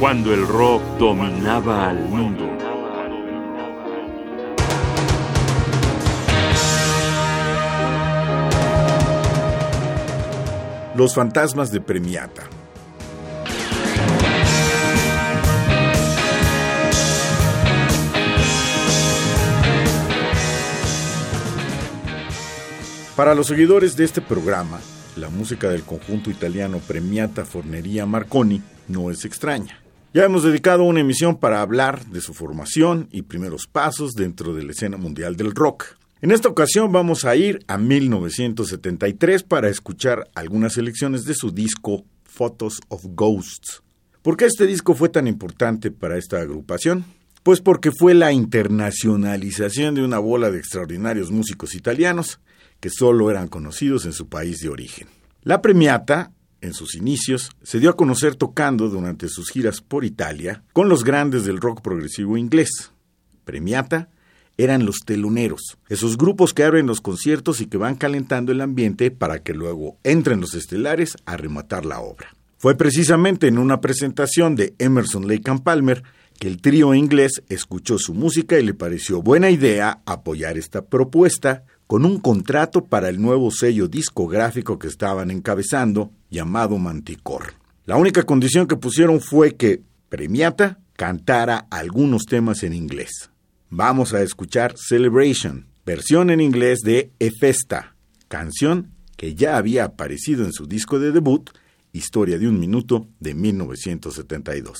cuando el rock dominaba al mundo. Los fantasmas de Premiata. Para los seguidores de este programa, la música del conjunto italiano Premiata Forneria Marconi no es extraña. Ya hemos dedicado una emisión para hablar de su formación y primeros pasos dentro de la escena mundial del rock. En esta ocasión vamos a ir a 1973 para escuchar algunas selecciones de su disco Photos of Ghosts. ¿Por qué este disco fue tan importante para esta agrupación? Pues porque fue la internacionalización de una bola de extraordinarios músicos italianos que solo eran conocidos en su país de origen. La Premiata, en sus inicios, se dio a conocer tocando durante sus giras por Italia con los grandes del rock progresivo inglés. Premiata eran los teloneros, esos grupos que abren los conciertos y que van calentando el ambiente para que luego entren los estelares a rematar la obra. Fue precisamente en una presentación de Emerson Lake and Palmer que el trío inglés escuchó su música y le pareció buena idea apoyar esta propuesta con un contrato para el nuevo sello discográfico que estaban encabezando, llamado Manticor. La única condición que pusieron fue que Premiata cantara algunos temas en inglés. Vamos a escuchar Celebration, versión en inglés de Efesta, canción que ya había aparecido en su disco de debut, Historia de un Minuto, de 1972.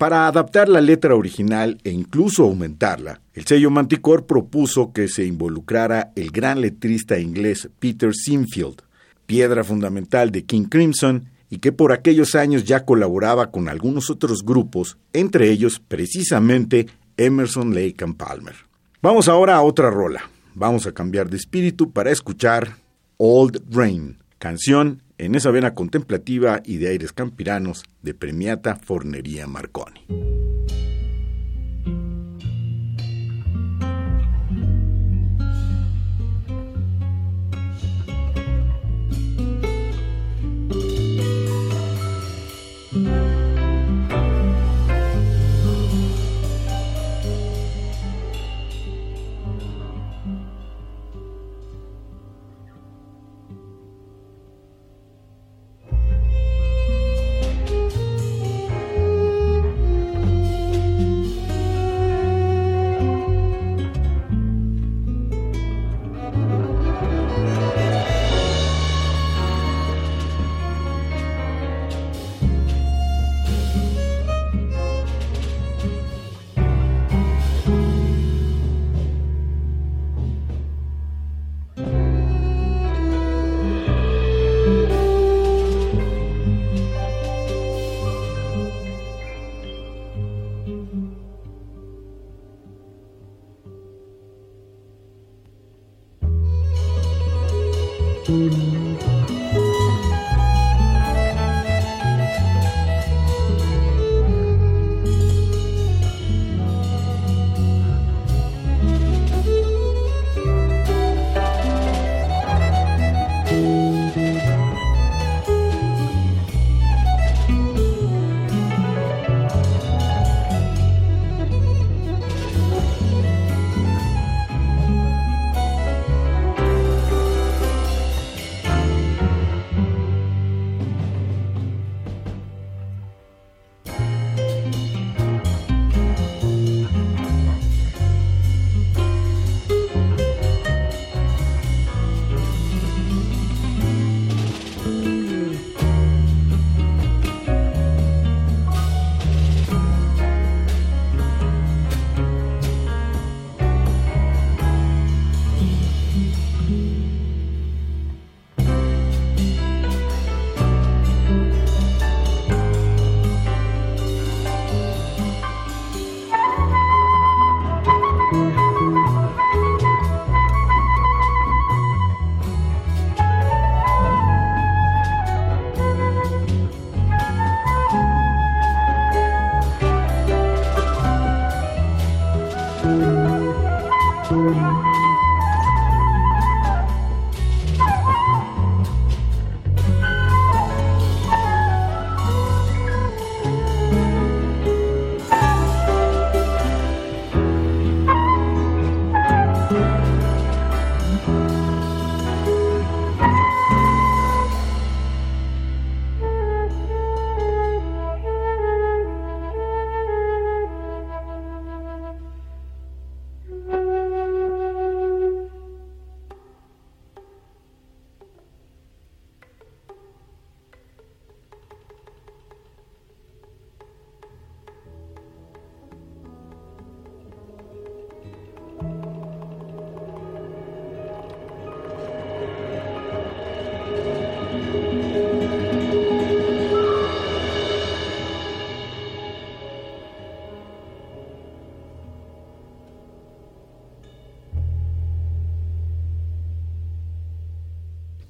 Para adaptar la letra original e incluso aumentarla, el sello Manticore propuso que se involucrara el gran letrista inglés Peter Sinfield, piedra fundamental de King Crimson y que por aquellos años ya colaboraba con algunos otros grupos, entre ellos precisamente Emerson, Lake and Palmer. Vamos ahora a otra rola. Vamos a cambiar de espíritu para escuchar Old Rain, canción en esa vena contemplativa y de aires campiranos de Premiata Fornería Marconi.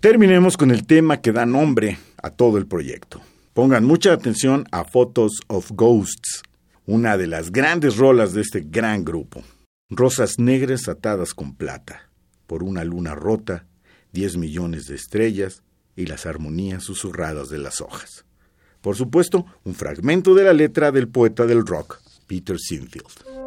Terminemos con el tema que da nombre a todo el proyecto. Pongan mucha atención a Photos of Ghosts, una de las grandes rolas de este gran grupo. Rosas negras atadas con plata, por una luna rota, diez millones de estrellas y las armonías susurradas de las hojas. Por supuesto, un fragmento de la letra del poeta del rock, Peter Sinfield.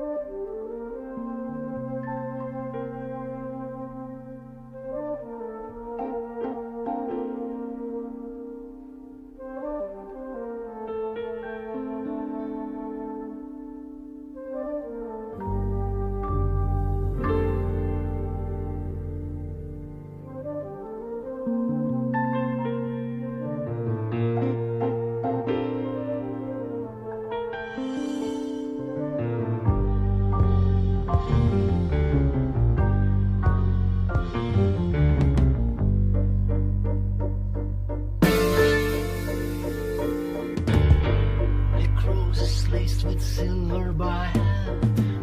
switching her by hand.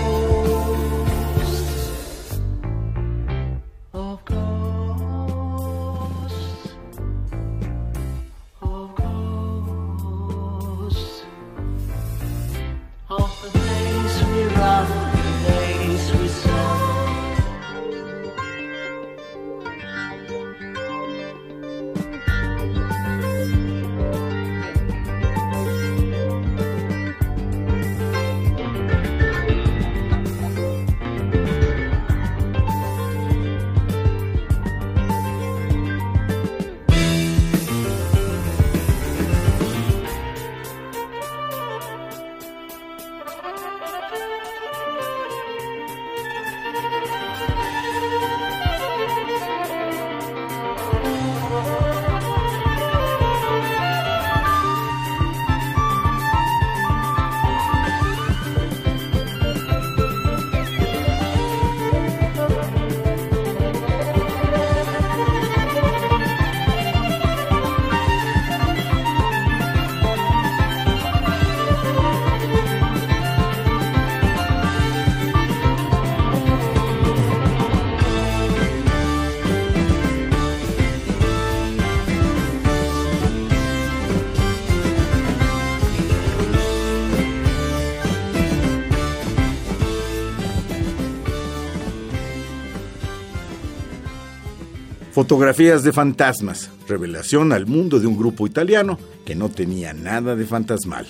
Fotografías de fantasmas, revelación al mundo de un grupo italiano que no tenía nada de fantasmal.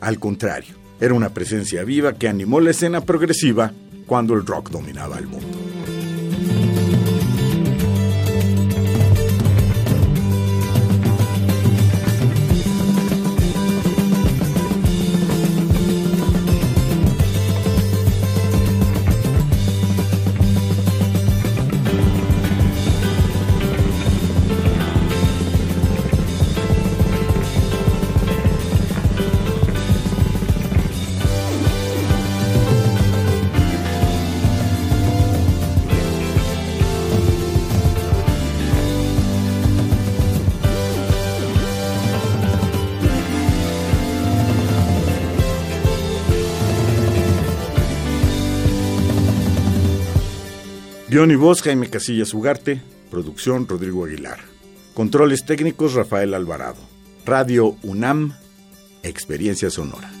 Al contrario, era una presencia viva que animó la escena progresiva cuando el rock dominaba el mundo. Guión y voz Jaime Casillas Ugarte, producción Rodrigo Aguilar. Controles técnicos Rafael Alvarado. Radio UNAM, Experiencia Sonora.